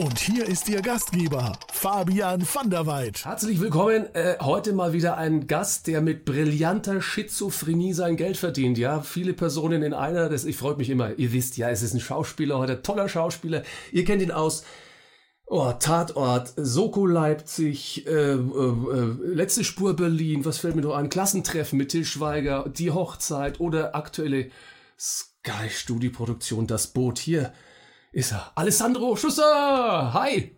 Und hier ist Ihr Gastgeber, Fabian van der Weid. Herzlich willkommen. Äh, heute mal wieder ein Gast, der mit brillanter Schizophrenie sein Geld verdient. Ja, viele Personen in einer. Das, ich freue mich immer. Ihr wisst ja, es ist ein Schauspieler heute, toller Schauspieler. Ihr kennt ihn aus. Oh, Tatort, Soko Leipzig, äh, äh, äh, letzte Spur Berlin, was fällt mir noch an? Klassentreffen mit Til Schweiger, die Hochzeit oder aktuelle Sky Studio Produktion, das Boot. Hier ist er. Alessandro Schusser! Hi!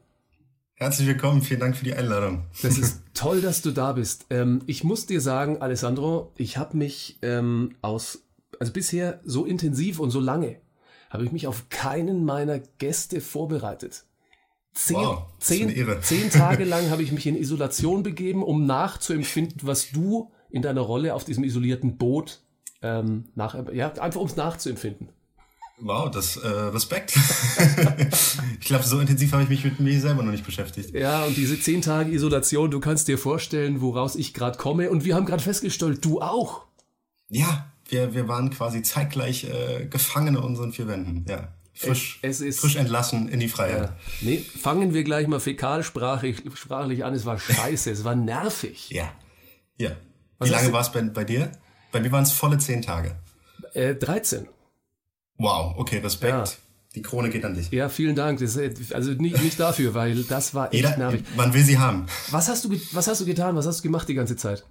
Herzlich willkommen, vielen Dank für die Einladung. Das ist toll, dass du da bist. Ähm, ich muss dir sagen, Alessandro, ich habe mich ähm, aus, also bisher so intensiv und so lange, habe ich mich auf keinen meiner Gäste vorbereitet. Zehn, Wow, zehn, zehn Tage lang habe ich mich in Isolation begeben, um nachzuempfinden, was du in deiner Rolle auf diesem isolierten Boot ähm, nach, ja, einfach um es nachzuempfinden. Wow, das äh, Respekt. ich glaube, so intensiv habe ich mich mit mir selber noch nicht beschäftigt. Ja, und diese zehn Tage Isolation, du kannst dir vorstellen, woraus ich gerade komme. Und wir haben gerade festgestellt, du auch. Ja, wir, wir waren quasi zeitgleich äh, Gefangene unseren vier Wänden. Ja, frisch, Es- es ist- frisch entlassen in die Freiheit. Ja. Nee, fangen wir gleich mal fäkalsprachlich sprachlich an. Es war scheiße, es war nervig. Ja, ja. Was Wie hast lange war es bei, bei dir? Bei mir waren es volle zehn Tage. Äh, 13. Wow, okay, Respekt. Ja. Die Krone geht an dich. Ja, vielen Dank. Das, ist- also nicht, nicht dafür, weil das war echt Jeder, nervig. man will sie haben. Was hast, du, was hast du getan? Was hast du gemacht die ganze Zeit?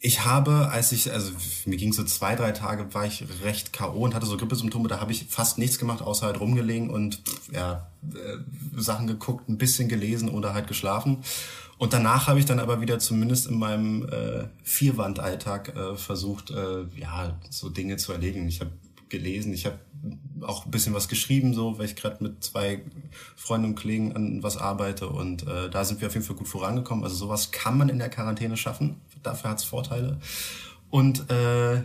Ich habe, als ich, also mir ging so zwei, drei Tage, war ich recht K.O. und hatte so Grippesymptome, da habe ich fast nichts gemacht, außer halt rumgelegen und ja, äh, Sachen geguckt, ein bisschen gelesen oder halt geschlafen. Und danach habe ich dann aber wieder zumindest in meinem äh, Vierwandalltag äh, versucht, äh, ja, so Dinge zu erledigen. Ich habe gelesen, ich habe auch ein bisschen was geschrieben, so, weil ich gerade mit zwei Freunden und Kollegen an was arbeite und äh, da sind wir auf jeden Fall gut vorangekommen. Also sowas kann man in der Quarantäne schaffen, dafür hat's Vorteile. Und äh,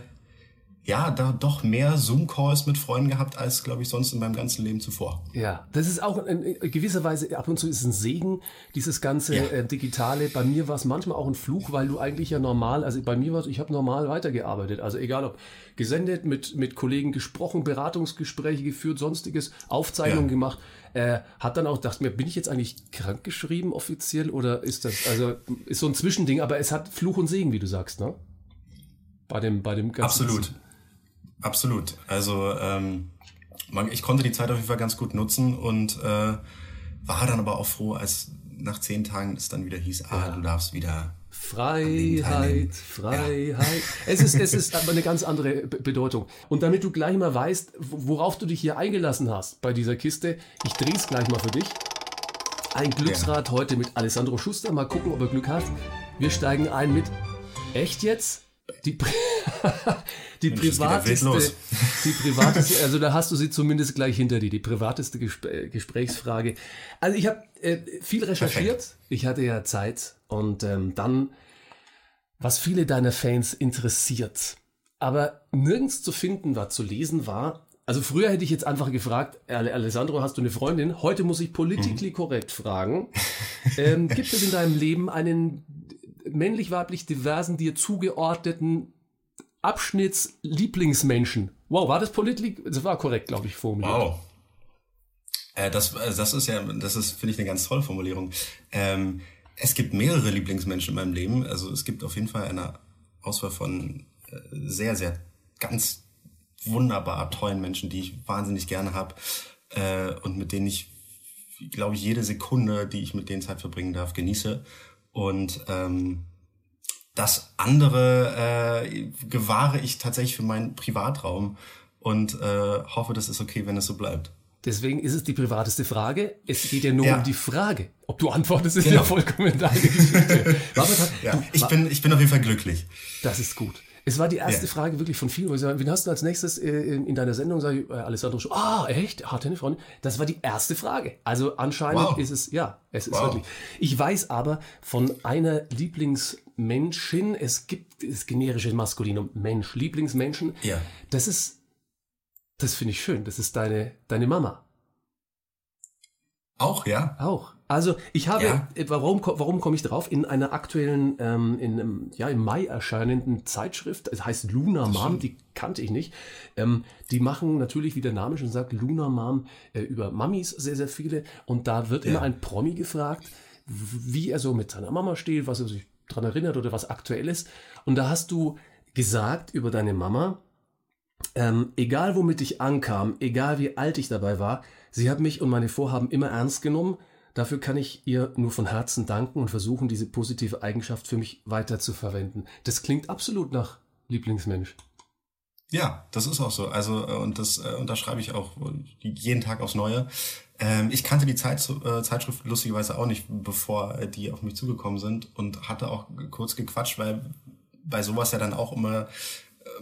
ja, da doch mehr Zoom-Calls mit Freunden gehabt, als, glaube ich, sonst in meinem ganzen Leben zuvor. Ja, das ist auch in in gewisser Weise ab und zu ist es ein Segen, dieses ganze Ja. äh, Digitale. Bei mir war es manchmal auch ein Fluch, weil du eigentlich ja normal, also bei mir war es, ich habe normal weitergearbeitet. Also egal ob gesendet, mit, mit Kollegen gesprochen, Beratungsgespräche geführt, sonstiges, Aufzeichnungen Ja. gemacht. Äh, hat dann auch gedacht mir, bin ich jetzt eigentlich krankgeschrieben offiziell oder ist das, also ist so ein Zwischending, aber es hat Fluch und Segen, wie du sagst, ne? Bei dem, bei dem ganzen. Absolut. Absolut. Also ähm, man, ich konnte die Zeit auf jeden Fall ganz gut nutzen und äh, war dann aber auch froh, als nach zehn Tagen es dann wieder hieß, ah, du darfst wieder. Freiheit. Freiheit. Es ist, es ist aber eine ganz andere Be- Bedeutung. Und damit du gleich mal weißt, worauf du dich hier eingelassen hast bei dieser Kiste, ich drehe es gleich mal für dich. Ein Glücksrad heute mit Alessandro Schuster. Mal gucken, ob er Glück hat. Wir steigen ein mit Echt jetzt? Die, die Mensch, privateste, die privateste, also da hast du sie zumindest gleich hinter dir, die privateste Gespr äh, Gesprächsfrage. Also ich habe äh, viel recherchiert, ich hatte ja Zeit und ähm, dann, was viele deiner Fans interessiert, aber nirgends zu finden war, zu lesen war, also früher hätte ich jetzt einfach gefragt, Ale- Alessandro, hast du eine Freundin? Heute muss ich politically korrekt fragen. Ähm, gibt es in deinem Leben einen männlich-weiblich diversen, dir zugeordneten Abschnitts-Lieblingsmenschen? Wow, war das politisch? Das war korrekt, glaube ich, formuliert. Wow. Äh, das, äh, das ist ja, das ist, finde ich, eine ganz tolle Formulierung. Ähm, es gibt mehrere Lieblingsmenschen in meinem Leben. Also es gibt auf jeden Fall eine Auswahl von äh, sehr, sehr ganz wunderbar tollen Menschen, die ich wahnsinnig gerne habe äh, und mit denen ich, glaube ich, jede Sekunde, die ich mit denen Zeit verbringen darf, genieße. Und ähm, das andere äh, gewahre ich tatsächlich für meinen Privatraum und äh, hoffe, das ist okay, wenn es so bleibt. Deswegen ist es die privateste Frage. Es geht ja nur Ja. um die Frage. Ob du antwortest, ist Genau. ja vollkommen deine Geschichte. Ja, du, ich bin, ich bin auf jeden Fall glücklich. das ist gut. Es war die erste Ja. Frage wirklich von vielen, wo ich sage, wen hast du als nächstes äh, in, in deiner Sendung? Sag ich, äh, Alessandro Schulz. Ah, echt? Ah, Tennisfreundin? Das war die erste Frage. Also anscheinend Wow. ist es, ja, es ist Wow. wirklich. Ich weiß aber von einer Lieblingsmenschin, es gibt das generische Maskulinum, Mensch, Lieblingsmenschen. Ja. Das ist, das finde ich schön. Das ist deine, deine Mama. Auch, ja? Auch. Also ich habe, Ja. äh, warum, warum komme ich drauf? In einer aktuellen, ähm, in einem, ja, im Mai erscheinenden Zeitschrift, es heißt Luna Mom, die kannte ich nicht. Ähm, die machen natürlich, wie der Name schon sagt, Luna Mom äh, über Mamis sehr, sehr viele. Und da wird immer Ja. ein Promi gefragt, wie er so mit seiner Mama steht, was er sich dran erinnert oder was aktuell ist. Und da hast du gesagt über deine Mama, ähm, egal womit ich ankam, egal wie alt ich dabei war, sie hat mich und meine Vorhaben immer ernst genommen. Dafür kann ich ihr nur von Herzen danken und versuchen, diese positive Eigenschaft für mich weiter zu verwenden. Das klingt absolut nach Lieblingsmensch. Ja, das ist auch so. Also, äh, und das äh, unterschreibe ich auch äh, jeden Tag aufs Neue. Ähm, ich kannte die Zeit, äh, Zeitschrift lustigerweise auch nicht, bevor die auf mich zugekommen sind und hatte auch kurz gequatscht, weil bei sowas ja dann auch immer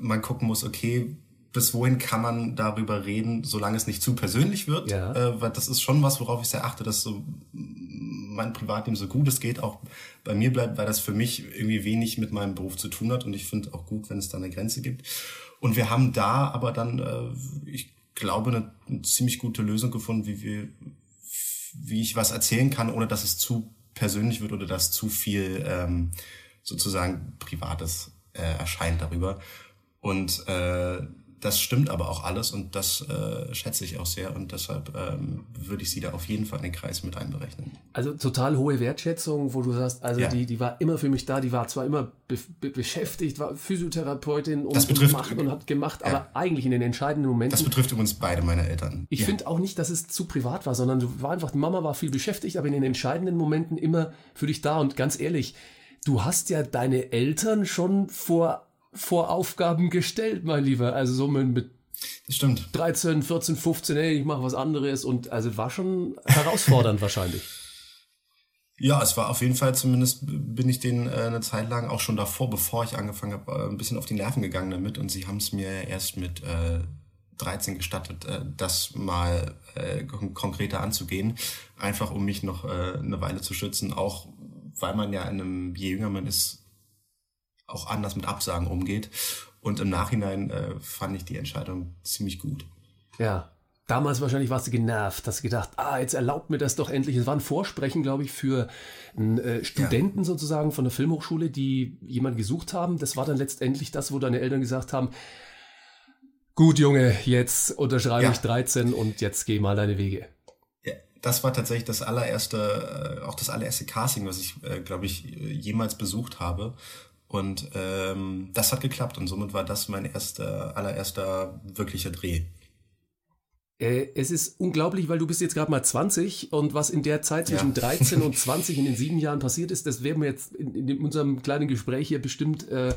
man gucken muss, okay, bis wohin kann man darüber reden, solange es nicht zu persönlich wird. Ja. Äh, weil das ist schon was, worauf ich sehr achte, dass so mein Privatleben so gut es geht auch bei mir bleibt, weil das für mich irgendwie wenig mit meinem Beruf zu tun hat und ich finde auch gut, wenn es da eine Grenze gibt. Und wir haben da aber dann, äh, ich glaube, eine, eine ziemlich gute Lösung gefunden, wie wir, wie ich was erzählen kann, ohne dass es zu persönlich wird oder dass zu viel ähm, sozusagen Privates äh, erscheint darüber. Und äh, das stimmt aber auch alles und das äh, schätze ich auch sehr und deshalb ähm, würde ich sie da auf jeden Fall in den Kreis mit einberechnen. Also total hohe Wertschätzung, wo du sagst, also Ja. die, die war immer für mich da, die war zwar immer be be beschäftigt, war Physiotherapeutin und, Das und betrifft- gemacht und hat gemacht, Ja. aber eigentlich in den entscheidenden Momenten Das betrifft übrigens beide meine Eltern. Ich Ja. finde auch nicht, dass es zu privat war, sondern du war einfach, die Mama war viel beschäftigt, aber in den entscheidenden Momenten immer für dich da. Und ganz ehrlich, du hast ja deine Eltern schon vor, vor Aufgaben gestellt, mein Lieber. Also so mit, Das stimmt. 13, 14, 15, hey, ich mache was anderes. Und also war schon herausfordernd wahrscheinlich. Ja, es war auf jeden Fall, zumindest bin ich denen äh, eine Zeit lang auch schon davor, bevor ich angefangen habe, äh, ein bisschen auf die Nerven gegangen damit. Und sie haben es mir erst mit äh, 13 gestattet, äh, das mal äh, kon- konkreter anzugehen. Einfach um mich noch äh, eine Weile zu schützen, auch weil man ja in einem, je jünger man ist, auch anders mit Absagen umgeht. Und im Nachhinein äh, fand ich die Entscheidung ziemlich gut. Ja. Damals wahrscheinlich warst du genervt, hast gedacht, ah, jetzt erlaubt mir das doch endlich. Es war ein Vorsprechen, glaube ich, für einen äh, Studenten sozusagen von der Filmhochschule, die jemanden gesucht haben. Das war dann letztendlich das, wo deine Eltern gesagt haben, gut Junge, jetzt unterschreibe Ja. ich 13 und jetzt geh mal deine Wege. Ja, das war tatsächlich das allererste, äh, auch das allererste Casting, was ich, äh, glaube ich, äh, jemals besucht habe. Und ähm, das hat geklappt und somit war das mein erster, allererster wirklicher Dreh. Äh, es ist unglaublich, weil du bist jetzt gerade mal 20 und was in der Zeit zwischen Ja. 13 und 20 in den sieben Jahren passiert ist, das werden wir jetzt in, in unserem kleinen Gespräch hier bestimmt äh,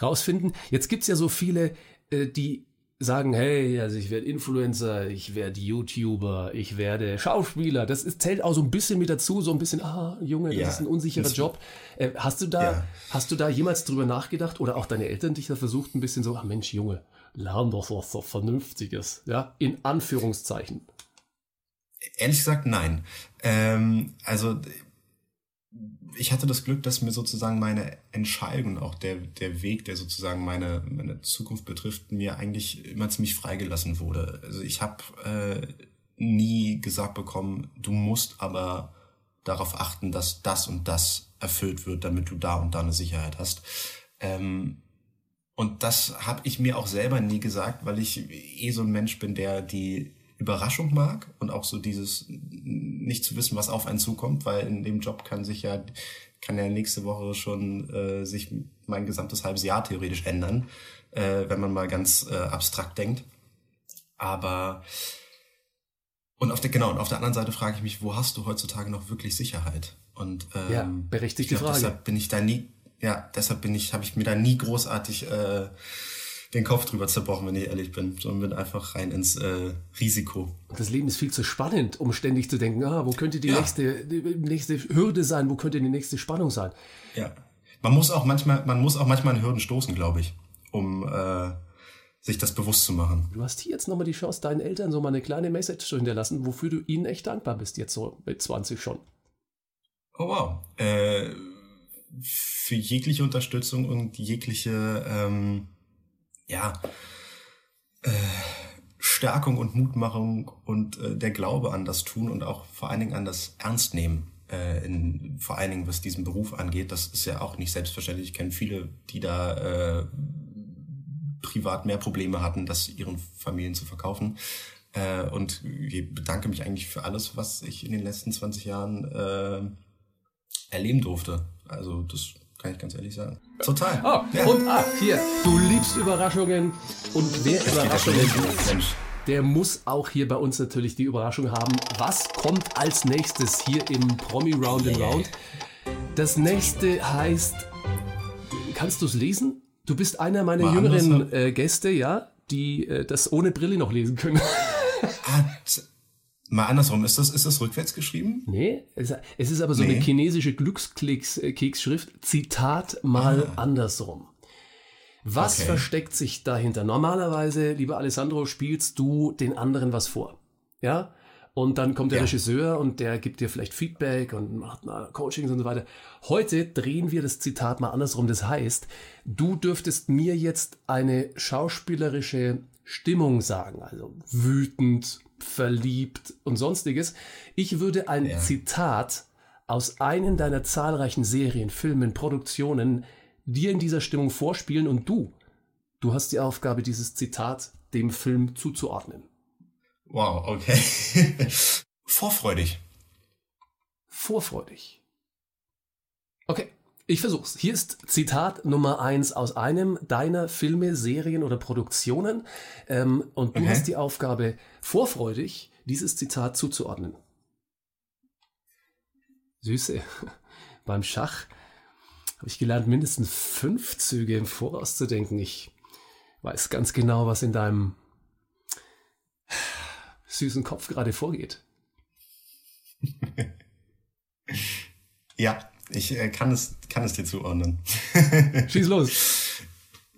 rausfinden. Jetzt gibt's ja so viele, äh, die sagen, hey, also ich werde Influencer, ich werde YouTuber, ich werde Schauspieler. Das ist, zählt auch so ein bisschen mit dazu, so ein bisschen, ah, Junge, das Ja, ist ein unsicherer Job. Äh, hast du da, Ja. hast du da jemals drüber nachgedacht oder auch deine Eltern dich da versucht, ein bisschen so, ah Mensch, Junge, lern doch was so Vernünftiges, ja, in Anführungszeichen. Ehrlich gesagt, nein. Ähm, also ich hatte das Glück, dass mir sozusagen meine Entscheidung, auch der, der Weg, der sozusagen meine, meine Zukunft betrifft, mir eigentlich immer ziemlich freigelassen wurde. Also ich habe äh, nie gesagt bekommen, du musst aber darauf achten, dass das und das erfüllt wird, damit du da und da eine Sicherheit hast. Ähm, und das habe ich mir auch selber nie gesagt, weil ich eh so ein Mensch bin, der die Überraschung mag und auch so dieses nicht zu wissen, was auf einen zukommt, weil in dem Job kann sich ja kann ja nächste Woche schon äh, sich mein gesamtes halbes Jahr theoretisch ändern, äh, wenn man mal ganz äh, abstrakt denkt. Aber und auf der genau und auf der anderen Seite frage ich mich, wo hast du heutzutage noch wirklich Sicherheit? Und ähm, Ja, berechtigte ich glaub, Frage. Deshalb bin ich da nie, ja, deshalb bin ich, habe ich mir da nie großartig äh, den Kopf drüber zerbrochen, wenn ich ehrlich bin, sondern bin einfach rein ins äh, Risiko. Das Leben ist viel zu spannend, um ständig zu denken, ah, wo könnte die Ja. nächste, die nächste Hürde sein, wo könnte die nächste Spannung sein? Ja, man muss auch manchmal, man muss auch manchmal an Hürden stoßen, glaube ich, um äh, sich das bewusst zu machen. Du hast hier jetzt nochmal die Chance, deinen Eltern so mal eine kleine Message zu hinterlassen, wofür du ihnen echt dankbar bist, jetzt so mit 20 schon. Oh wow. Äh, für jegliche Unterstützung und jegliche ähm, ja, äh, Stärkung und Mutmachung und äh, der Glaube an das Tun und auch vor allen Dingen an das Ernstnehmen, äh, in, vor allen Dingen was diesen Beruf angeht. Das ist ja auch nicht selbstverständlich. Ich kenne viele, die da äh, privat mehr Probleme hatten, das ihren Familien zu verkaufen. Äh, und ich bedanke mich eigentlich für alles, was ich in den letzten 20 Jahren äh, erleben durfte. Also das kann ich ganz ehrlich sagen. Total. Oh, ja. und ah, hier, du liebst Überraschungen und wer Überraschungen liebt, der muss auch hier bei uns natürlich die Überraschung haben. Was kommt als nächstes hier im Promi Round and Round? Das nächste heißt, kannst du es lesen? Du bist einer meiner War jüngeren äh, Gäste, ja, die äh, das ohne Brille noch lesen können. Hat Mal andersrum, ist das, ist das rückwärts geschrieben? Nee, es, es ist aber so nee. eine chinesische Glückskeks-Keksschrift. Zitat mal ah. andersrum. Was okay. versteckt sich dahinter? Normalerweise, lieber Alessandro, spielst du den anderen was vor. Ja? Und dann kommt der ja. Regisseur und der gibt dir vielleicht Feedback und macht mal Coachings und so weiter. Heute drehen wir das Zitat mal andersrum. Das heißt, du dürftest mir jetzt eine schauspielerische Stimmung sagen. Also wütend, verliebt und sonstiges. Ich würde ein ja. Zitat aus einem deiner zahlreichen Serien, Filmen, Produktionen dir in dieser Stimmung vorspielen und du, du hast die Aufgabe, dieses Zitat dem Film zuzuordnen. Wow, okay. Vorfreudig. Vorfreudig. Okay. Ich versuch's. Hier ist Zitat Nummer eins aus einem deiner Filme, Serien oder Produktionen. Ähm, und du okay. hast die Aufgabe, vorfreudig dieses Zitat zuzuordnen. Süße. Beim Schach habe ich gelernt, mindestens fünf Züge im Voraus zu denken. Ich weiß ganz genau, was in deinem süßen Kopf gerade vorgeht. ja, ich äh, kann, es, kann es dir zuordnen. Schieß los.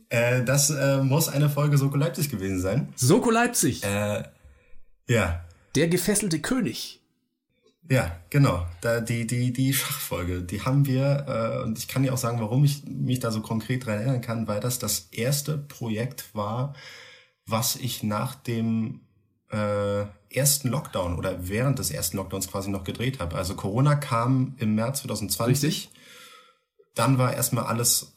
Äh, das äh, muss eine Folge Soko Leipzig gewesen sein. Soko Leipzig? Äh, ja. Der gefesselte König. Ja, genau. Da, die, die, die Schachfolge, die haben wir, äh, und ich kann dir auch sagen, warum ich mich da so konkret dran erinnern kann, weil das das erste Projekt war, was ich nach dem äh, ersten Lockdown oder während des ersten Lockdowns quasi noch gedreht habe. Also Corona kam im März 2020. Richtig. Dann war erstmal alles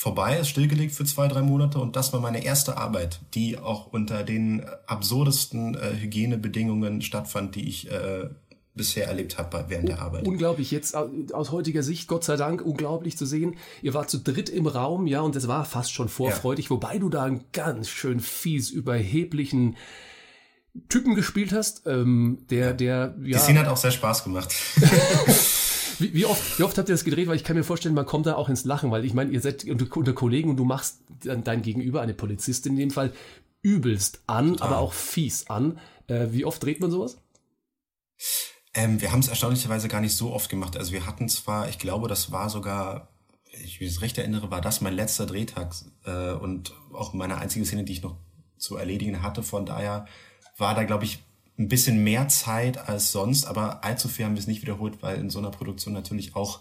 vorbei, ist stillgelegt für zwei, drei Monate und das war meine erste Arbeit, die auch unter den absurdesten äh, Hygienebedingungen stattfand, die ich äh, bisher erlebt habe während der Arbeit. Unglaublich, jetzt aus heutiger Sicht, Gott sei Dank, unglaublich zu sehen. Ihr wart zu dritt im Raum, ja, und es war fast schon vorfreudig, ja. wobei du da einen ganz schön fies überheblichen Typen gespielt hast, ähm, der, der, ja. Die Szene hat auch sehr Spaß gemacht. wie, wie, oft, wie oft habt ihr das gedreht? Weil ich kann mir vorstellen, man kommt da auch ins Lachen, weil ich meine, ihr seid unter, Kollegen und du machst dein Gegenüber, eine Polizistin in dem Fall, übelst an, Total. aber auch fies an. Äh, wie oft dreht man sowas? Ähm, wir haben es erstaunlicherweise gar nicht so oft gemacht. Also wir hatten zwar, ich glaube, das war sogar, ich mich recht erinnere, war das mein letzter Drehtag äh, und auch meine einzige Szene, die ich noch zu erledigen hatte. Von daher war da, glaube ich, ein bisschen mehr Zeit als sonst, aber allzu viel haben wir es nicht wiederholt, weil in so einer Produktion natürlich auch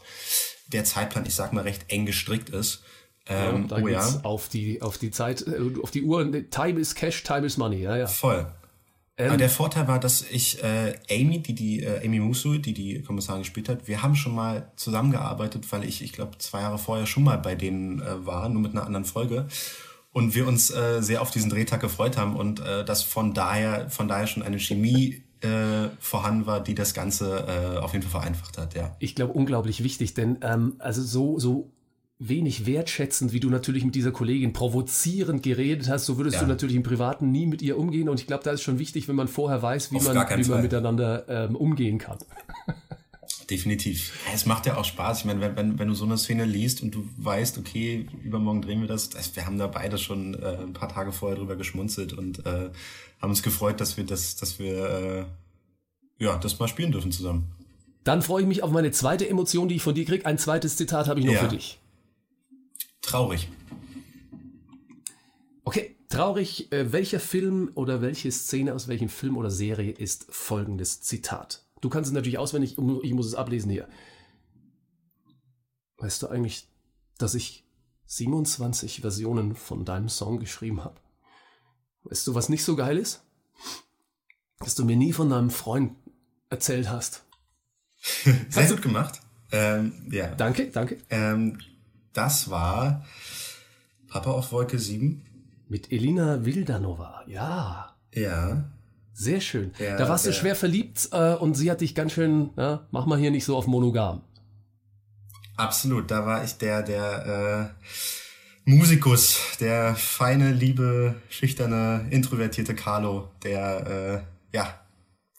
der Zeitplan, ich sag mal, recht eng gestrickt ist. Ähm, ja, da oh ja. auf die auf die Zeit, äh, auf die Uhr. Time is Cash, Time is Money. Ja, ja. Voll. Ähm, der Vorteil war, dass ich äh, Amy, die die äh, Amy Musu, die die Kommissarin gespielt hat, wir haben schon mal zusammengearbeitet, weil ich, ich glaube, zwei Jahre vorher schon mal bei denen äh, war, nur mit einer anderen Folge und wir uns äh, sehr auf diesen Drehtag gefreut haben und äh, dass von daher von daher schon eine Chemie äh, vorhanden war, die das Ganze äh, auf jeden Fall vereinfacht hat. Ja. Ich glaube unglaublich wichtig, denn ähm, also so so wenig wertschätzend, wie du natürlich mit dieser Kollegin provozierend geredet hast, so würdest ja. du natürlich im Privaten nie mit ihr umgehen. Und ich glaube, da ist schon wichtig, wenn man vorher weiß, wie, man, wie man miteinander ähm, umgehen kann. Definitiv. Es macht ja auch Spaß. Ich meine, wenn, wenn, wenn du so eine Szene liest und du weißt, okay, übermorgen drehen wir das, das wir haben da beide schon äh, ein paar Tage vorher drüber geschmunzelt und äh, haben uns gefreut, dass wir das, dass wir äh, ja, das mal spielen dürfen zusammen. Dann freue ich mich auf meine zweite Emotion, die ich von dir kriege. Ein zweites Zitat habe ich noch ja. für dich. Traurig. Okay, traurig. Äh, welcher Film oder welche Szene aus welchem Film oder Serie ist folgendes Zitat? Du kannst es natürlich auswendig, ich muss es ablesen hier. Weißt du eigentlich, dass ich 27 Versionen von deinem Song geschrieben habe? Weißt du, was nicht so geil ist? Dass du mir nie von deinem Freund erzählt hast. Sehr gut gemacht. Ähm, ja. Danke, danke. Ähm, das war Papa auf Wolke 7. Mit Elina Vildanova, ja. Ja. Sehr schön. Ja, da warst du ja. schwer verliebt äh, und sie hat dich ganz schön, na, mach mal hier nicht so auf monogam. Absolut. Da war ich der, der äh, Musikus, der feine, liebe, schüchterne, introvertierte Carlo, der äh, ja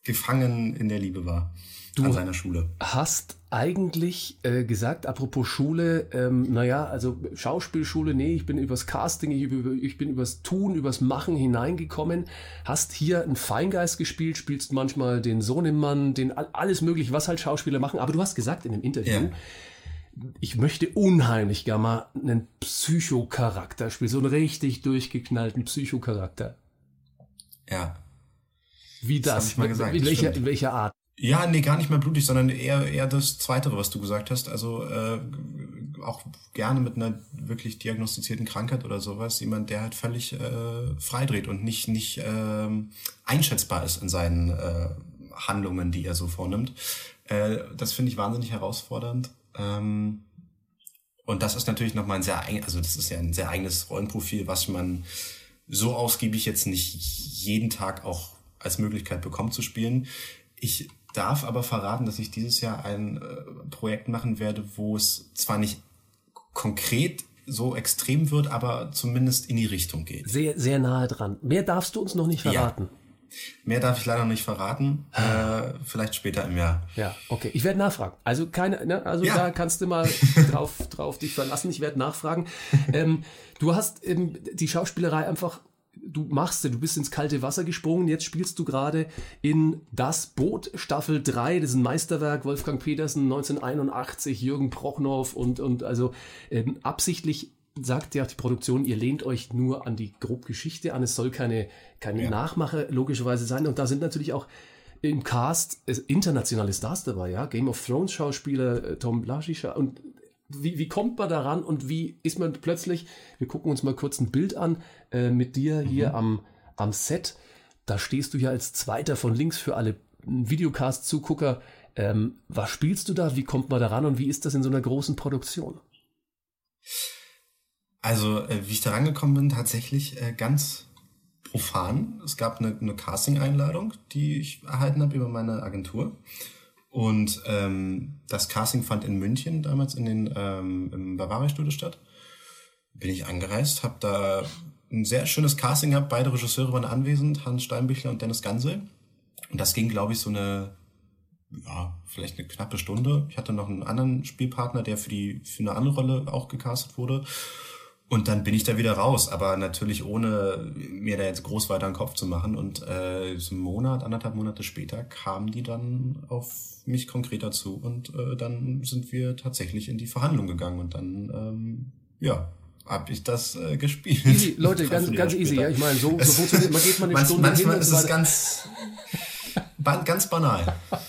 gefangen in der Liebe war Du- an seiner Schule. Hast eigentlich äh, gesagt, apropos Schule, ähm, naja, also Schauspielschule, nee, ich bin übers Casting, ich, über, ich bin übers Tun, übers Machen hineingekommen. Hast hier einen Feingeist gespielt, spielst manchmal den Sohnemann, den all- alles mögliche, was halt Schauspieler machen. Aber du hast gesagt in dem Interview, Ja. ich möchte unheimlich gerne mal einen Psychocharakter spielen, so einen richtig durchgeknallten Psychocharakter. Ja. Wie Das das? ich mal gesagt, in, welcher, in welcher Art? Ja, nee, gar nicht mehr blutig, sondern eher eher das Zweitere, was du gesagt hast. Also äh, auch gerne mit einer wirklich diagnostizierten Krankheit oder sowas. Jemand, der halt völlig äh, freidreht und nicht nicht ähm, einschätzbar ist in seinen äh, Handlungen, die er so vornimmt. Äh, das finde ich wahnsinnig herausfordernd. Ähm, und das ist natürlich nochmal ein sehr, also das ist ja ein sehr eigenes Rollenprofil, was man so ausgiebig jetzt nicht jeden Tag auch als Möglichkeit bekommt zu spielen. Ich darf aber verraten, dass ich dieses Jahr ein äh, Projekt machen werde, wo es zwar nicht konkret so extrem wird, aber zumindest in die Richtung geht. Sehr, sehr nahe dran. Mehr darfst du uns noch nicht Ja. verraten. Mehr darf ich leider noch nicht verraten. Äh, vielleicht später im Jahr. Ja, okay. Ich werde nachfragen. Also keine, ne, also Ja. da kannst du mal drauf, drauf dich verlassen. Ich werde nachfragen. ähm, du hast ähm, die Schauspielerei einfach, du machst, du bist ins kalte Wasser gesprungen. Jetzt spielst du gerade in Das Boot Staffel 3. Das ist ein Meisterwerk. Wolfgang Petersen 1981, Jürgen Prochnow und, und also ähm, absichtlich sagt ja die Produktion, ihr lehnt euch nur an die Grobgeschichte an. Es soll keine, keine Ja. Nachmache logischerweise sein. Und da sind natürlich auch im Cast internationale Stars dabei, ja. Game of Thrones Schauspieler, äh, Tom Blasischer und wie, wie kommt man daran und wie ist man plötzlich, wir gucken uns mal kurz ein Bild an, äh, mit dir hier am, am Set. Da stehst du ja als Zweiter von links für alle Videocast-Zugucker. Ähm, was spielst du da? Wie kommt man daran und wie ist das in so einer großen Produktion? Also, äh, wie ich da rangekommen bin, tatsächlich äh, ganz profan. Es gab eine, eine Casting-Einladung, die ich erhalten habe über meine Agentur. Und ähm, das Casting fand in München damals in den ähm, im Bavaria-Studio statt. Bin ich angereist, habe da ein sehr schönes Casting gehabt. Beide Regisseure waren anwesend, Hans Steinbichler und Dennis Gansel. Und das ging, glaube ich, so eine, ja, vielleicht eine knappe Stunde. Ich hatte noch einen anderen Spielpartner, der für die für eine andere Rolle auch gecastet wurde. Und dann bin ich da wieder raus, aber natürlich ohne mir da jetzt groß weiter den Kopf zu machen. Und äh, so einen Monat, anderthalb Monate später kamen die dann auf mich konkret dazu und äh, dann sind wir tatsächlich in die Verhandlung gegangen und dann, ähm, ja, habe ich das äh, gespielt. Easy, Leute, ganz, ganz easy, später. ja. Ich meine, so, so funktioniert, man geht mal eine Manch- Stunde hin Manchmal und ist es ganz, ba- ganz banal.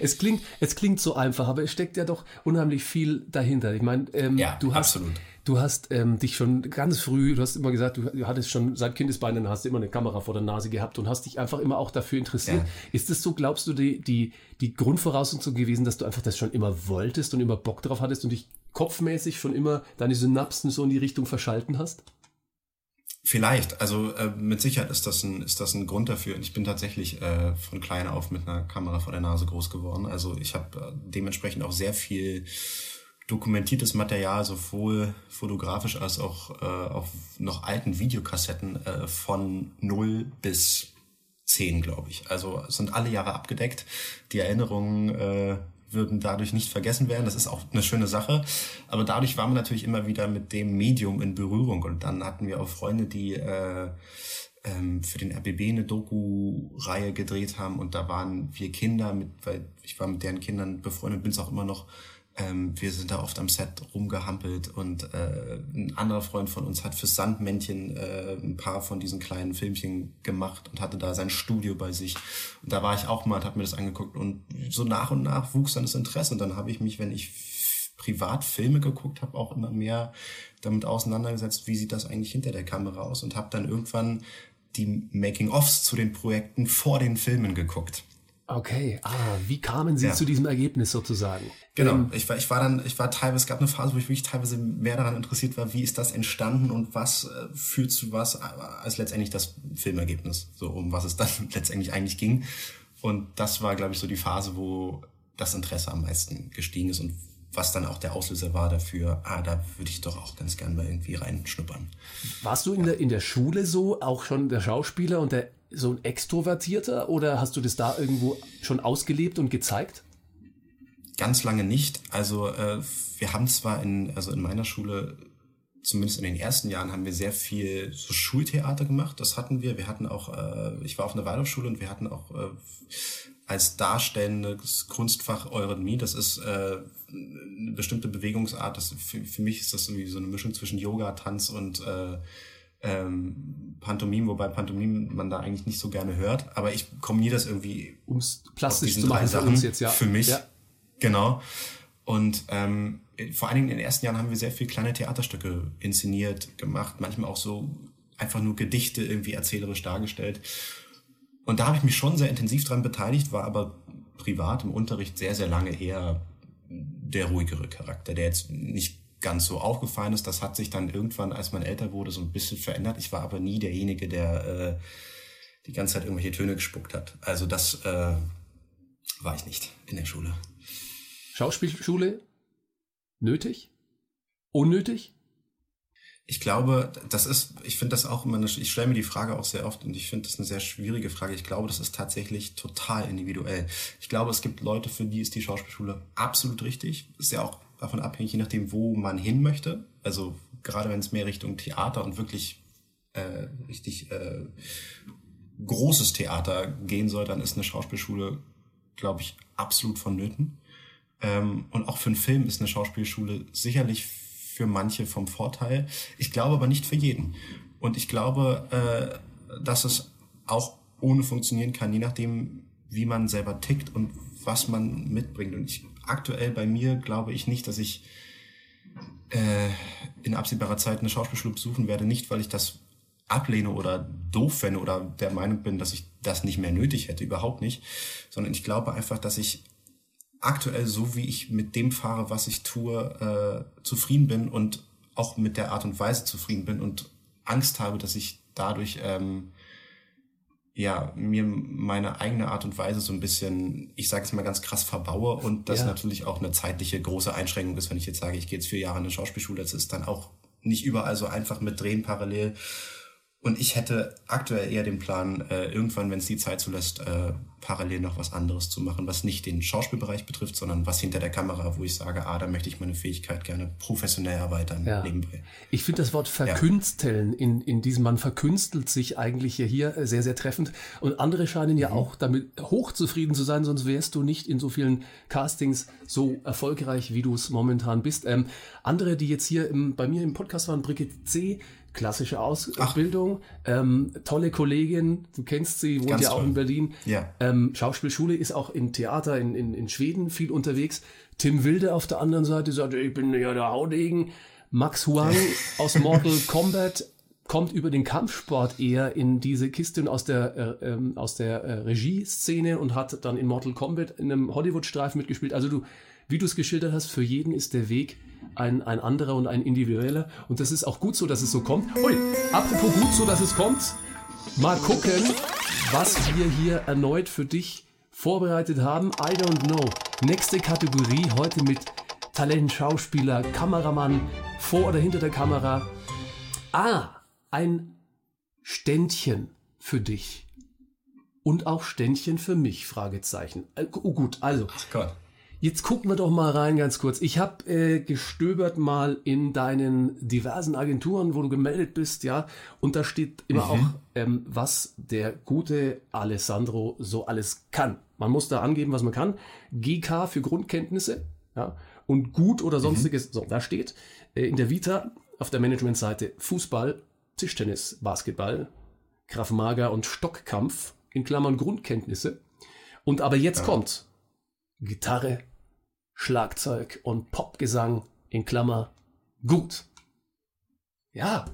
Es klingt, es klingt so einfach, aber es steckt ja doch unheimlich viel dahinter. Ich meine, ähm, Ja, du hast, absolut. Du hast ähm, dich schon ganz früh, du hast immer gesagt, du, hattest schon seit Kindesbeinen hast du immer eine Kamera vor der Nase gehabt und hast dich einfach immer auch dafür interessiert. Ja. Ist es so, glaubst du, die, die, die Grundvoraussetzung gewesen, dass du einfach das schon immer wolltest und immer Bock drauf hattest und dich kopfmäßig schon immer deine Synapsen so in die Richtung verschalten hast? Vielleicht, also äh, mit Sicherheit ist das ein ist das ein Grund dafür. Und ich bin tatsächlich äh, von klein auf mit einer Kamera vor der Nase groß geworden. Also ich habe äh, dementsprechend auch sehr viel dokumentiertes Material, sowohl fotografisch als auch äh, auf noch alten Videokassetten äh, von 0 bis 10, glaube ich. Also sind alle Jahre abgedeckt. Die Erinnerungen äh, würden dadurch nicht vergessen werden. Das ist auch eine schöne Sache. Aber dadurch waren wir natürlich immer wieder mit dem Medium in Berührung. Und dann hatten wir auch Freunde, die äh, ähm, für den RBB eine Doku-Reihe gedreht haben. Und da waren wir Kinder, mit, weil ich war mit deren Kindern befreundet, bin es auch immer noch, Ähm, wir sind da oft am Set rumgehampelt und äh, ein anderer Freund von uns hat für Sandmännchen äh, ein paar von diesen kleinen Filmchen gemacht und hatte da sein Studio bei sich. Und da war ich auch mal und habe mir das angeguckt und so nach und nach wuchs dann das Interesse und dann habe ich mich, wenn ich privat Filme geguckt habe, auch immer mehr damit auseinandergesetzt, wie sieht das eigentlich hinter der Kamera aus und habe dann irgendwann die Making-ofs zu den Projekten vor den Filmen geguckt. Okay, ah, wie kamen Sie ja. zu diesem Ergebnis sozusagen? Genau, ähm, ich war, ich war dann, ich war teilweise, es gab eine Phase, wo ich wirklich teilweise mehr daran interessiert war, wie ist das entstanden und was äh, führt zu was, äh, als letztendlich das Filmergebnis, so um was es dann letztendlich eigentlich ging. Und das war, glaube ich, so die Phase, wo das Interesse am meisten gestiegen ist und was dann auch der Auslöser war dafür, ah, da würde ich doch auch ganz gern mal irgendwie reinschnuppern. Warst du in der, in der Schule so auch schon der Schauspieler und der so ein Extrovertierter oder hast du das da irgendwo schon ausgelebt und gezeigt? Ganz lange nicht. Also äh, wir haben zwar in, also in meiner Schule, zumindest in den ersten Jahren, haben wir sehr viel so Schultheater gemacht. Das hatten wir. Wir hatten auch, äh, ich war auf einer Waldorfschule und wir hatten auch äh, als darstellendes Kunstfach Eurythmie. Das ist äh, eine bestimmte Bewegungsart. Das, für, für mich ist das irgendwie so eine Mischung zwischen Yoga, Tanz und äh, ähm, Pantomim, wobei Pantomim man da eigentlich nicht so gerne hört, aber ich kombiniere das irgendwie um es plastisch zu machen für uns jetzt, ja. Für mich, ja. genau. Und ähm, vor allen Dingen in den ersten Jahren haben wir sehr viel kleine Theaterstücke inszeniert, gemacht, manchmal auch so einfach nur Gedichte irgendwie erzählerisch dargestellt. Und da habe ich mich schon sehr intensiv dran beteiligt, war aber privat im Unterricht sehr, sehr lange eher der ruhigere Charakter, der jetzt nicht ganz so aufgefallen ist. Das hat sich dann irgendwann, als man älter wurde, so ein bisschen verändert. Ich war aber nie derjenige, der äh, die ganze Zeit irgendwelche Töne gespuckt hat. Also das äh, war ich nicht in der Schule. Schauspielschule nötig? Unnötig? Ich glaube, das ist, ich finde das auch immer eine, ich stelle mir die Frage auch sehr oft und ich finde das eine sehr schwierige Frage. Ich glaube, das ist tatsächlich total individuell. Ich glaube, es gibt Leute, für die ist die Schauspielschule absolut richtig. Ist ja auch davon abhängig, je nachdem, wo man hin möchte. Also gerade wenn es mehr Richtung Theater und wirklich äh, richtig äh, großes Theater gehen soll, dann ist eine Schauspielschule, glaube ich, absolut vonnöten. Ähm, und auch für einen Film ist eine Schauspielschule sicherlich für manche vom Vorteil. Ich glaube aber nicht für jeden. Und ich glaube, äh, dass es auch ohne funktionieren kann, je nachdem, wie man selber tickt und was man mitbringt. Und ich aktuell bei mir glaube ich nicht, dass ich äh, in absehbarer Zeit eine Schauspielschule besuchen werde. Nicht, weil ich das ablehne oder doof fände oder der Meinung bin, dass ich das nicht mehr nötig hätte. Überhaupt nicht. Sondern ich glaube einfach, dass ich aktuell so, wie ich mit dem fahre, was ich tue, äh, zufrieden bin und auch mit der Art und Weise zufrieden bin und Angst habe, dass ich dadurch ähm, ja, mir meine eigene Art und Weise so ein bisschen, ich sage es mal ganz krass, verbaue und das ja. natürlich auch eine zeitliche große Einschränkung ist, wenn ich jetzt sage, ich gehe jetzt vier Jahre in eine Schauspielschule, das ist dann auch nicht überall so einfach mit Drehen parallel. Und ich hätte aktuell eher den Plan, äh, irgendwann, wenn es die Zeit zulässt, äh, parallel noch was anderes zu machen, was nicht den Schauspielbereich betrifft, sondern was hinter der Kamera, wo ich sage, ah, da möchte ich meine Fähigkeit gerne professionell erweitern ja. nebenbei. Ich finde das Wort verkünsteln ja. in, in diesem, man verkünstelt sich eigentlich hier äh, sehr, sehr treffend. Und andere scheinen ja mhm. auch damit hochzufrieden zu sein, sonst wärst du nicht in so vielen Castings so erfolgreich, wie du es momentan bist. Ähm, andere, die jetzt hier im, bei mir im Podcast waren, Brigitte C., klassische Ausbildung, ähm, tolle Kollegin, du kennst sie, wohnt Ganz ja auch in Berlin. Ja. Ähm, Schauspielschule ist auch in Theater in, in, in Schweden viel unterwegs. Tim Wilde auf der anderen Seite sagt, ich bin ja der Haudegen. Max Huang aus Mortal Kombat kommt über den Kampfsport eher in diese Kiste und aus der, äh, ähm, aus der äh, Regieszene und hat dann in Mortal Kombat in einem Hollywood-Streifen mitgespielt. Also du, wie du es geschildert hast, für jeden ist der Weg ein, ein anderer und ein individueller. Und das ist auch gut so, dass es so kommt. Ui, apropos gut so, dass es kommt. Mal gucken, was wir hier erneut für dich vorbereitet haben. I don't know. Nächste Kategorie heute mit Talent, Schauspieler, Kameramann, vor oder hinter der Kamera. Ah, ein Ständchen für dich. Und auch Ständchen für mich, Fragezeichen. Oh gut, also. Ach Gott. Jetzt gucken wir doch mal rein ganz kurz. Ich habe äh, gestöbert mal in deinen diversen Agenturen, wo du gemeldet bist, ja, und da steht immer mhm. auch, ähm, was der gute Alessandro so alles kann. Man muss da angeben, was man kann. GK für Grundkenntnisse, ja, und gut oder sonstiges. So, da steht äh, in der Vita auf der Managementseite Fußball, Tischtennis, Basketball, Krav Maga und Stockkampf in Klammern Grundkenntnisse. Und aber jetzt kommt Gitarre, Schlagzeug und Popgesang in Klammer gut. Ja,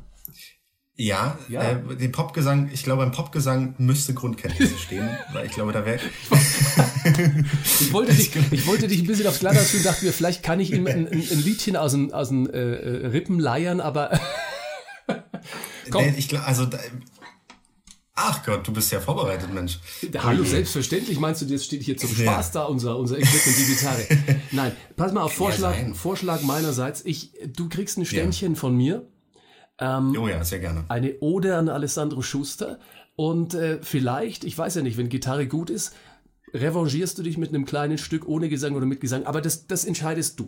Ja, Ja. Äh, den Popgesang, ich glaube, beim Popgesang müsste Grundkenntnisse stehen, weil ich glaube, da wäre. ich wollte, dich, ich wollte dich ein bisschen aufs Glatteis führen, dachte mir, vielleicht kann ich ihm ein, ein, ein Liedchen aus den, aus den äh, Rippen leiern, aber Komm. Nee, ich glaube, also. Ach Gott, du bist ja vorbereitet, Mensch. Hallo, selbstverständlich meinst du, jetzt steht hier zum Spaß da unser, unser Equipment, die Gitarre. Nein, pass mal auf, Vorschlag, sein. Vorschlag meinerseits. Ich, du kriegst ein Ständchen von mir, Oh ja, sehr gerne. eine Ode an Alessandro Schuster und äh, vielleicht, ich weiß ja nicht, wenn Gitarre gut ist, revanchierst du dich mit einem kleinen Stück ohne Gesang oder mit Gesang, aber das, das entscheidest du.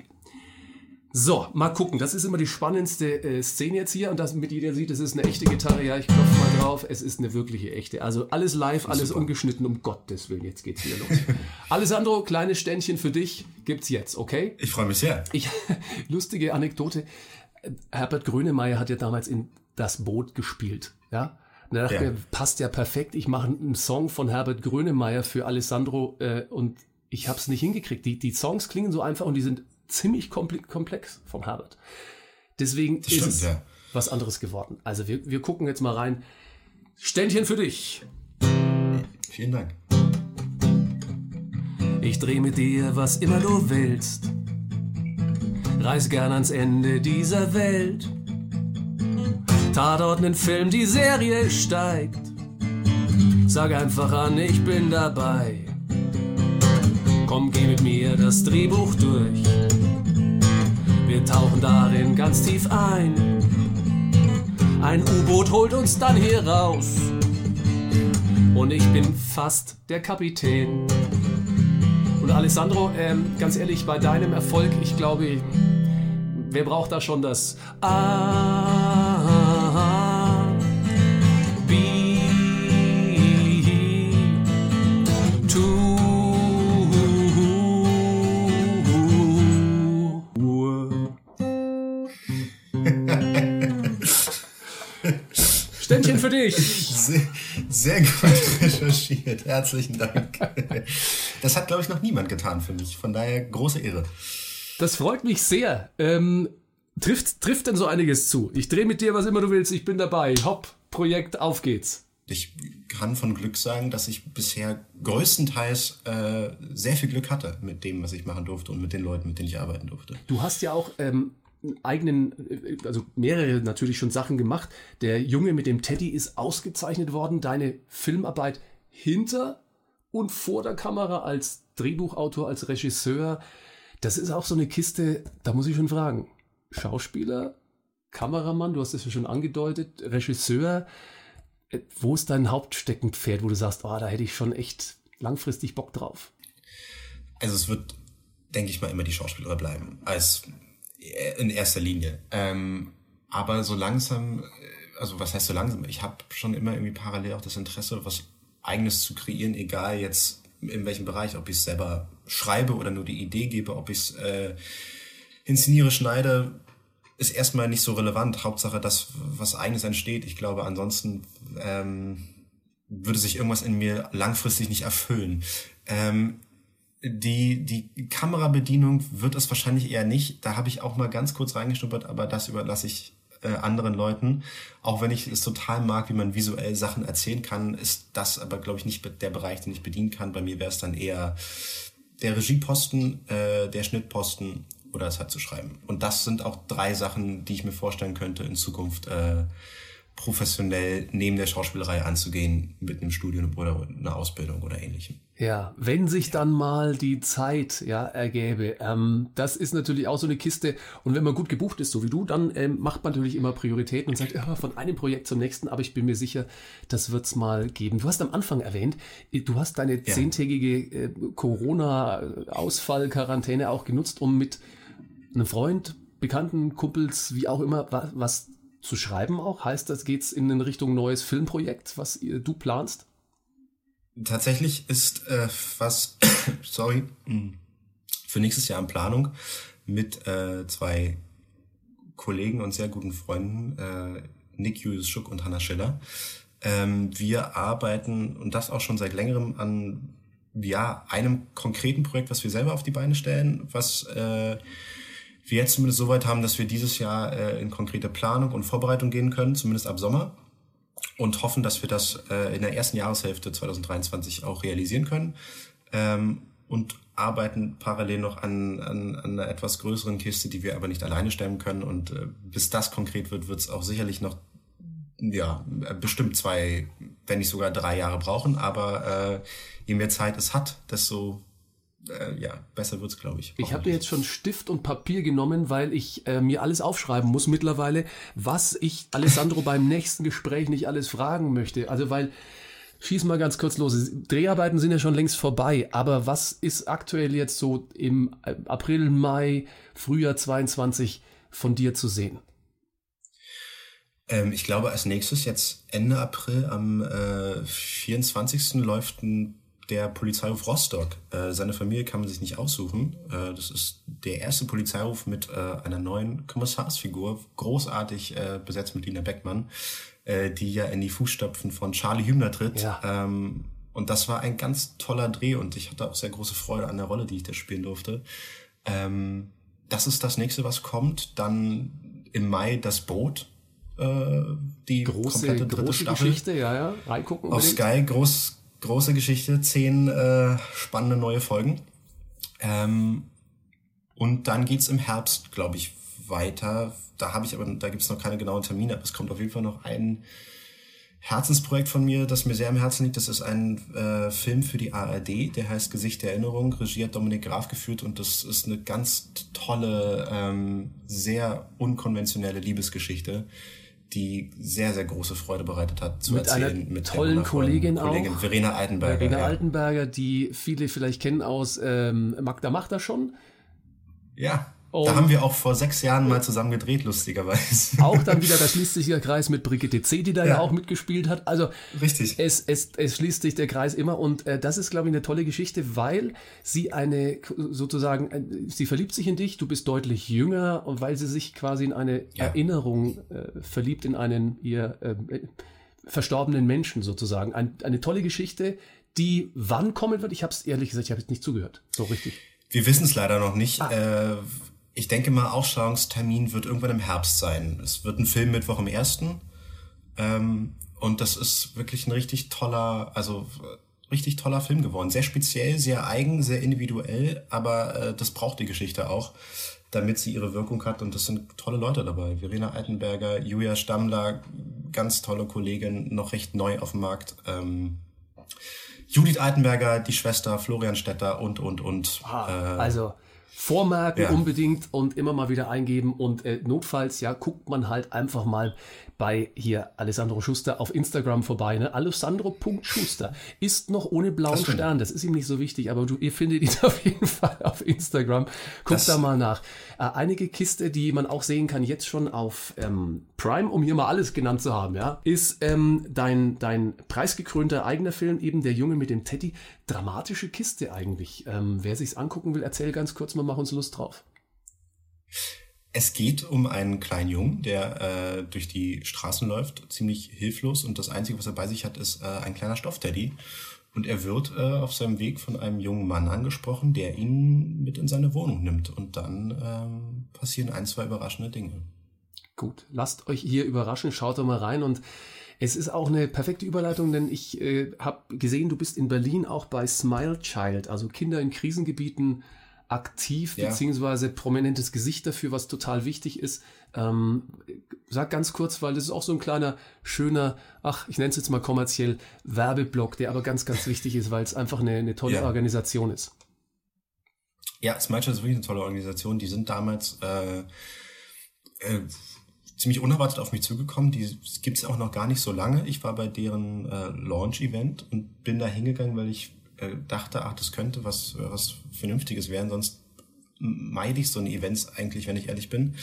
So, mal gucken. Das ist immer die spannendste äh, Szene jetzt hier und das mit jeder sieht, es ist eine echte Gitarre. Ja, ich klopfe mal drauf. Es ist eine wirkliche echte. Also alles live, alles ungeschnitten. Um Gottes Willen, jetzt geht's wieder los. Alessandro, kleines Ständchen für dich gibt's jetzt, okay? Ich freue mich sehr. Ich, lustige Anekdote. Herbert Grönemeyer hat ja damals in Das Boot gespielt, ja. Und da dachte Ja. mir, passt ja perfekt. Ich mache einen Song von Herbert Grönemeyer für Alessandro äh, und ich habe es nicht hingekriegt. Die, die Songs klingen so einfach und die sind ziemlich komple- komplex vom Herbert. Deswegen ist stimmt, es ja. was anderes geworden. Also wir, wir gucken jetzt mal rein. Ständchen für dich. Vielen Dank. Ich dreh mit dir, was immer du willst. Reis gern ans Ende dieser Welt. Tatort, nen Film, die Serie steigt. Sag einfach an, ich bin dabei. Komm, geh mit mir das Drehbuch durch. Wir tauchen darin ganz tief ein. Ein U-Boot holt uns dann hier raus. Und ich bin fast der Kapitän. Und Alessandro, ähm, ganz ehrlich, bei deinem Erfolg, ich glaube, wer braucht da schon das A, Dich. Sehr, sehr gut recherchiert. Herzlichen Dank. Das hat, glaube ich, noch niemand getan für mich. Von daher große Ehre. Das freut mich sehr. Ähm, trifft, trifft denn so einiges zu? Ich drehe mit dir, was immer du willst. Ich bin dabei. Hopp, Projekt, auf geht's. Ich kann von Glück sagen, dass ich bisher größtenteils äh, sehr viel Glück hatte mit dem, was ich machen durfte und mit den Leuten, mit denen ich arbeiten durfte. Du hast ja auch ähm, eigenen, äh, also mehrere natürlich schon Sachen gemacht. Der Junge mit dem Teddy ist ausgezeichnet worden. Deine Filmarbeit hinter und vor der Kamera als Drehbuchautor, als Regisseur. Das ist auch so eine Kiste, da muss ich schon fragen. Schauspieler, Kameramann, du hast es ja schon angedeutet, Regisseur. Äh, Wo ist dein Hauptsteckenpferd, wo du sagst, oh, da hätte ich schon echt langfristig Bock drauf? Also es wird, denke ich mal, immer die Schauspielerei bleiben. Als in erster Linie. Ähm, aber so langsam, äh, also was heißt so langsam? Ich habe schon immer irgendwie parallel auch das Interesse, was eigenes zu kreieren, egal jetzt in welchem Bereich, ob ich es selber schreibe oder nur die Idee gebe, ob ich es äh, inszeniere, schneide, ist erstmal nicht so relevant. Hauptsache, dass was eigenes entsteht. Ich glaube, ansonsten ähm, würde sich irgendwas in mir langfristig nicht erfüllen. Ähm, die, die Kamerabedienung wird es wahrscheinlich eher nicht. Da habe ich auch mal ganz kurz reingeschnuppert, aber das überlasse ich äh, anderen Leuten. Auch wenn ich es total mag, wie man visuell Sachen erzählen kann, ist das aber, glaube ich, nicht der Bereich, den ich bedienen kann. Bei mir wäre es dann eher der Regieposten, äh, der Schnittposten oder es halt zu schreiben. Und das sind auch drei Sachen, die ich mir vorstellen könnte, in Zukunft äh, professionell neben der Schauspielerei anzugehen, mit einem Studium oder einer Ausbildung oder ähnlichem. Ja, wenn sich dann mal die Zeit ja ergäbe, ähm, das ist natürlich auch so eine Kiste. Und wenn man gut gebucht ist, so wie du, dann ähm, macht man natürlich immer Prioritäten und sagt, ja, von einem Projekt zum nächsten. Aber ich bin mir sicher, das wird's mal geben. Du hast am Anfang erwähnt, äh, du hast deine zehntägige äh, Corona-Ausfall-Quarantäne auch genutzt, um mit einem Freund, Bekannten, Kumpels, wie auch immer, was, was zu schreiben auch. Heißt das, geht's in Richtung neues Filmprojekt, was ihr, du planst? Tatsächlich ist äh, was, sorry, für nächstes Jahr in Planung mit äh, zwei Kollegen und sehr guten Freunden, äh, Nick Julius Schuck und Hannah Schiller. Ähm, wir arbeiten und das auch schon seit längerem an ja, einem konkreten Projekt, was wir selber auf die Beine stellen, was äh, wir jetzt zumindest so weit haben, dass wir dieses Jahr äh, in konkrete Planung und Vorbereitung gehen können, zumindest ab Sommer. Und hoffen, dass wir das äh, in der ersten Jahreshälfte 2023 auch realisieren können. Ähm, und arbeiten parallel noch an, an, an einer etwas größeren Kiste, die wir aber nicht alleine stemmen können. Und äh, bis das konkret wird, wird es auch sicherlich noch ja, bestimmt zwei, wenn nicht sogar drei Jahre brauchen. Aber äh, je mehr Zeit es hat, desto äh, ja, besser wird's, glaube ich. Ich habe dir jetzt schon Stift und Papier genommen, weil ich äh, mir alles aufschreiben muss mittlerweile, was ich Alessandro beim nächsten Gespräch nicht alles fragen möchte. Also weil Schieß mal ganz kurz los. Dreharbeiten sind ja schon längst vorbei, aber was ist aktuell jetzt so im April, Mai, Frühjahr 22 von dir zu sehen? Ähm, ich glaube, als nächstes jetzt Ende April am äh, 24. läuft ein, der Polizeiruf Rostock. Äh, seine Familie kann man sich nicht aussuchen. Äh, das ist der erste Polizeiruf mit äh, einer neuen Kommissarsfigur, großartig äh, besetzt mit Lina Beckmann äh, die ja in die Fußstapfen von Charlie Hübner tritt. Ja. Ähm, und das war ein ganz toller Dreh und ich hatte auch sehr große Freude an der Rolle, die ich da spielen durfte. Ähm, das ist das nächste, was kommt. Dann im Mai das Boot. Äh, die große, komplette dritte große Staffel. Geschichte, ja, ja. Reingucken. Auf Sky, groß, große Geschichte, zehn äh, spannende neue Folgen. Ähm, und dann geht's im Herbst, glaube ich, weiter. Da habe ich aber, da gibt es noch keine genauen Termine, aber es kommt auf jeden Fall noch ein Herzensprojekt von mir, das mir sehr am Herzen liegt. Das ist ein äh, Film für die ARD, der heißt Gesicht der Erinnerung. Regie hat Dominik Graf geführt und das ist eine ganz tolle, ähm, sehr unkonventionelle Liebesgeschichte, die sehr, sehr große Freude bereitet hat zu mit erzählen. Einer mit tollen Kollegin, Kollegin auch. Verena Altenberger. Verena ja. Altenberger, die viele vielleicht kennen aus ähm, Magda macht das schon. Ja. Und da haben wir auch vor sechs Jahren mal zusammen gedreht, lustigerweise. Auch dann wieder, da schließt sich der Kreis mit Brigitte C., die da ja, ja auch mitgespielt hat. Also Richtig. Es, es, es schließt sich der Kreis immer und äh, das ist, glaube ich, eine tolle Geschichte, weil sie eine sozusagen, äh, sie verliebt sich in dich, du bist deutlich jünger und weil sie sich quasi in eine ja. Erinnerung äh, verliebt, in einen ihr äh, verstorbenen Menschen sozusagen. Ein, eine tolle Geschichte, die wann kommen wird, ich habe es ehrlich gesagt, ich habe es nicht zugehört. So richtig. Wir wissen es leider noch nicht. Ah. Äh, ich denke mal, Ausstrahlungstermin wird irgendwann im Herbst sein. Es wird ein Film Mittwoch im ersten. Ähm, und das ist wirklich ein richtig toller, also richtig toller Film geworden. Sehr speziell, sehr eigen, sehr individuell, aber äh, das braucht die Geschichte auch, damit sie ihre Wirkung hat. Und das sind tolle Leute dabei. Verena Altenberger, Julia Stammler, ganz tolle Kollegin, noch recht neu auf dem Markt. Ähm, Judith Altenberger, die Schwester, Florian Stetter und, und, und. Ah, äh, also vormerken ja. unbedingt und immer mal wieder eingeben und äh, notfalls ja guckt man halt einfach mal bei hier Alessandro Schuster auf Instagram vorbei. Ne? Alessandro.schuster ist noch ohne blauen das Stern. Das ist ihm nicht so wichtig, aber du, ihr findet ihn auf jeden Fall auf Instagram. Guckt da mal nach. Äh, einige Kiste, die man auch sehen kann, jetzt schon auf ähm, Prime, um hier mal alles genannt zu haben, ja, ist ähm, dein, dein preisgekrönter eigener Film, eben Der Junge mit dem Teddy. Dramatische Kiste eigentlich. Ähm, wer sich's angucken will, erzähl ganz kurz mal, mach uns Lust drauf. Es geht um einen kleinen Jungen, der äh, durch die Straßen läuft, ziemlich hilflos und das Einzige, was er bei sich hat, ist äh, ein kleiner Stoffteddy. Und er wird äh, auf seinem Weg von einem jungen Mann angesprochen, der ihn mit in seine Wohnung nimmt. Und dann ähm, passieren ein, zwei überraschende Dinge. Gut, lasst euch hier überraschen, schaut doch mal rein und es ist auch eine perfekte Überleitung, denn ich äh, habe gesehen, du bist in Berlin auch bei Smile Child, also Kinder in Krisengebieten aktiv ja. beziehungsweise prominentes Gesicht dafür, was total wichtig ist. Ähm, sag ganz kurz, weil das ist auch so ein kleiner, schöner, ach, ich nenne es jetzt mal kommerziell, Werbeblock, der aber ganz, ganz wichtig ist, weil es einfach eine, eine tolle ja. Organisation ist. Ja, Smile ist wirklich eine tolle Organisation. Die sind damals äh, äh, ziemlich unerwartet auf mich zugekommen. Die gibt es auch noch gar nicht so lange. Ich war bei deren äh, Launch-Event und bin da hingegangen, weil ich äh, dachte, ach, das könnte was, was Vernünftiges werden, sonst meide ich so ein Events eigentlich, wenn ich ehrlich bin.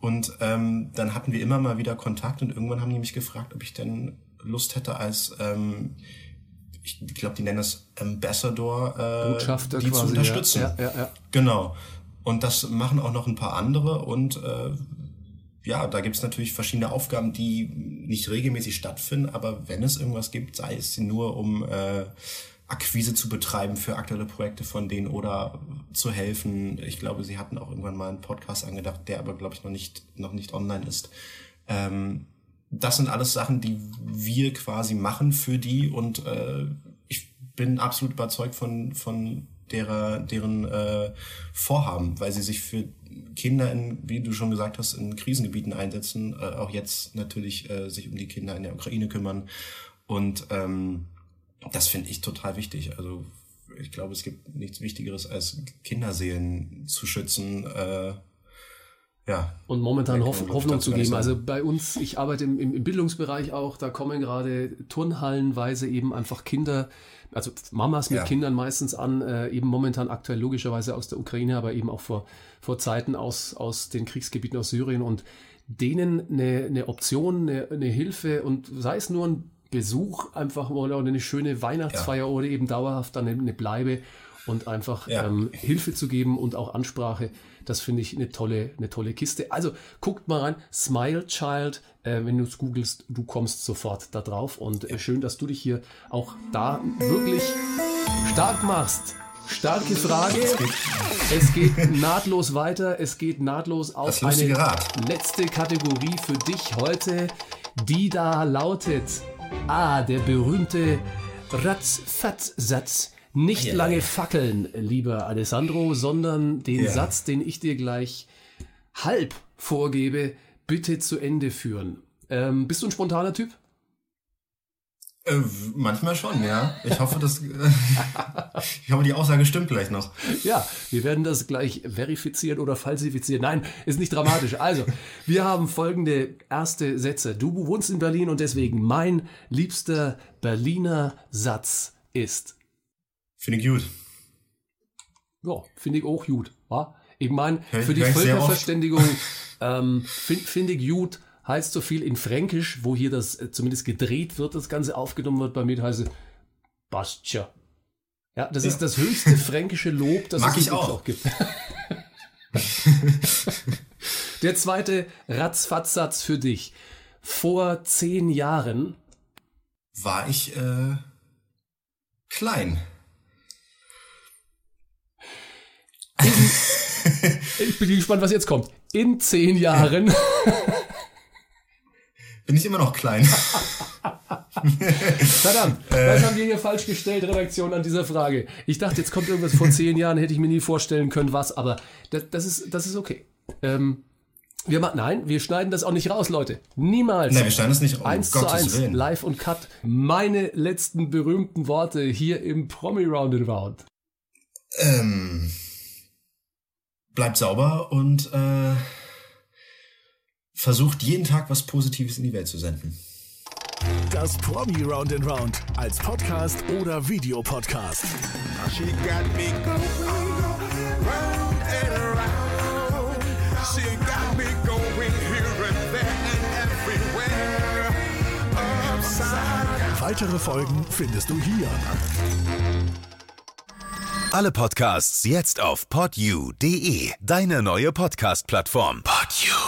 Und ähm, dann hatten wir immer mal wieder Kontakt und irgendwann haben die mich gefragt, ob ich denn Lust hätte, als ähm, ich glaube, die nennen das Ambassador, äh, Botschafter die quasi, zu unterstützen. Ja, ja, ja. Genau. Und das machen auch noch ein paar andere und äh, ja, da gibt's natürlich verschiedene Aufgaben, die nicht regelmäßig stattfinden, aber wenn es irgendwas gibt, sei es nur um äh, Akquise zu betreiben für aktuelle Projekte von denen oder zu helfen. Ich glaube, sie hatten auch irgendwann mal einen Podcast angedacht, der aber, glaube ich, noch nicht, noch nicht online ist. Ähm, das sind alles Sachen, die wir quasi machen für die und äh, ich bin absolut überzeugt von, von derer, deren äh, Vorhaben, weil sie sich für Kinder in, wie du schon gesagt hast, in Krisengebieten einsetzen, äh, auch jetzt natürlich äh, sich um die Kinder in der Ukraine kümmern. Und ähm, das finde ich total wichtig. Also ich glaube, es gibt nichts Wichtigeres als Kinderseelen zu schützen. Äh, ja. Und momentan Hoff, Hoffnung zu geben. Also bei uns, ich arbeite im, im, im Bildungsbereich auch, da kommen gerade turnhallenweise eben einfach Kinder, also Mamas mit Ja. Kindern meistens an, äh, eben momentan aktuell logischerweise aus der Ukraine, aber eben auch vor, vor Zeiten aus, aus den Kriegsgebieten aus Syrien und denen eine, eine Option, eine, eine Hilfe und sei es nur ein Besuch einfach oder eine schöne Weihnachtsfeier oder eben dauerhaft dann eine, Bleibe und einfach Ja. ähm, Hilfe zu geben und auch Ansprache. Das finde ich eine tolle, eine tolle Kiste. Also guckt mal rein, Smile Child, äh, wenn du es googelst, du kommst sofort da drauf. Und äh, schön, dass du dich hier auch da wirklich stark machst. Starke Frage. Es geht nahtlos weiter. Es geht nahtlos auf eine letzte Kategorie für dich heute, die da lautet: Ah, der berühmte Ratz-Fatz-Satz. Nicht Ja. lange fackeln, lieber Alessandro, sondern den Ja. Satz, den ich dir gleich halb vorgebe, bitte zu Ende führen. Ähm, bist du ein spontaner Typ? Äh, manchmal schon, ja. Ich hoffe, dass ich hoffe, die Aussage stimmt gleich noch. Ja, wir werden das gleich verifizieren oder falsifizieren. Nein, ist nicht dramatisch. Also, wir haben folgende erste Sätze. Du wohnst in Berlin und deswegen mein liebster Berliner Satz ist. Finde ich gut. Ja, finde ich auch gut. Wa? Ich meine, für die. Völkerverständigung ähm, finde find ich gut, heißt so viel in Fränkisch, wo hier das äh, zumindest gedreht wird, das Ganze aufgenommen wird, bei mir heißt es Bastja. Ja, das ist das höchste fränkische Lob, das Mag es ich überhaupt auch. gibt. Der zweite Ratzfatz-Satz für dich. Vor zehn Jahren War ich äh, klein. ich bin gespannt, was jetzt kommt. In zehn Jahren Bin ich immer noch klein. Verdammt, was haben wir hier falsch gestellt, Redaktion, an dieser Frage? Ich dachte, jetzt kommt irgendwas vor zehn Jahren, hätte ich mir nie vorstellen können, was, aber das, das, ist, das ist okay. Ähm, wir machen, nein, wir schneiden das auch nicht raus, Leute. Niemals. Nein, wir schneiden es nicht. Um Eins zu Gottes eins, Willen. live und cut. Meine letzten berühmten Worte hier im Promi Round and Round. Ähm, bleibt sauber und äh, versucht jeden Tag was Positives in die Welt zu senden. Das Promi Round and Round als Podcast oder Videopodcast. She got me going round and around. She got me going here and there and everywhere. Upside. Weitere Folgen findest du hier. Alle Podcasts jetzt auf podyou.de, deine neue Podcast-Plattform. Podyou.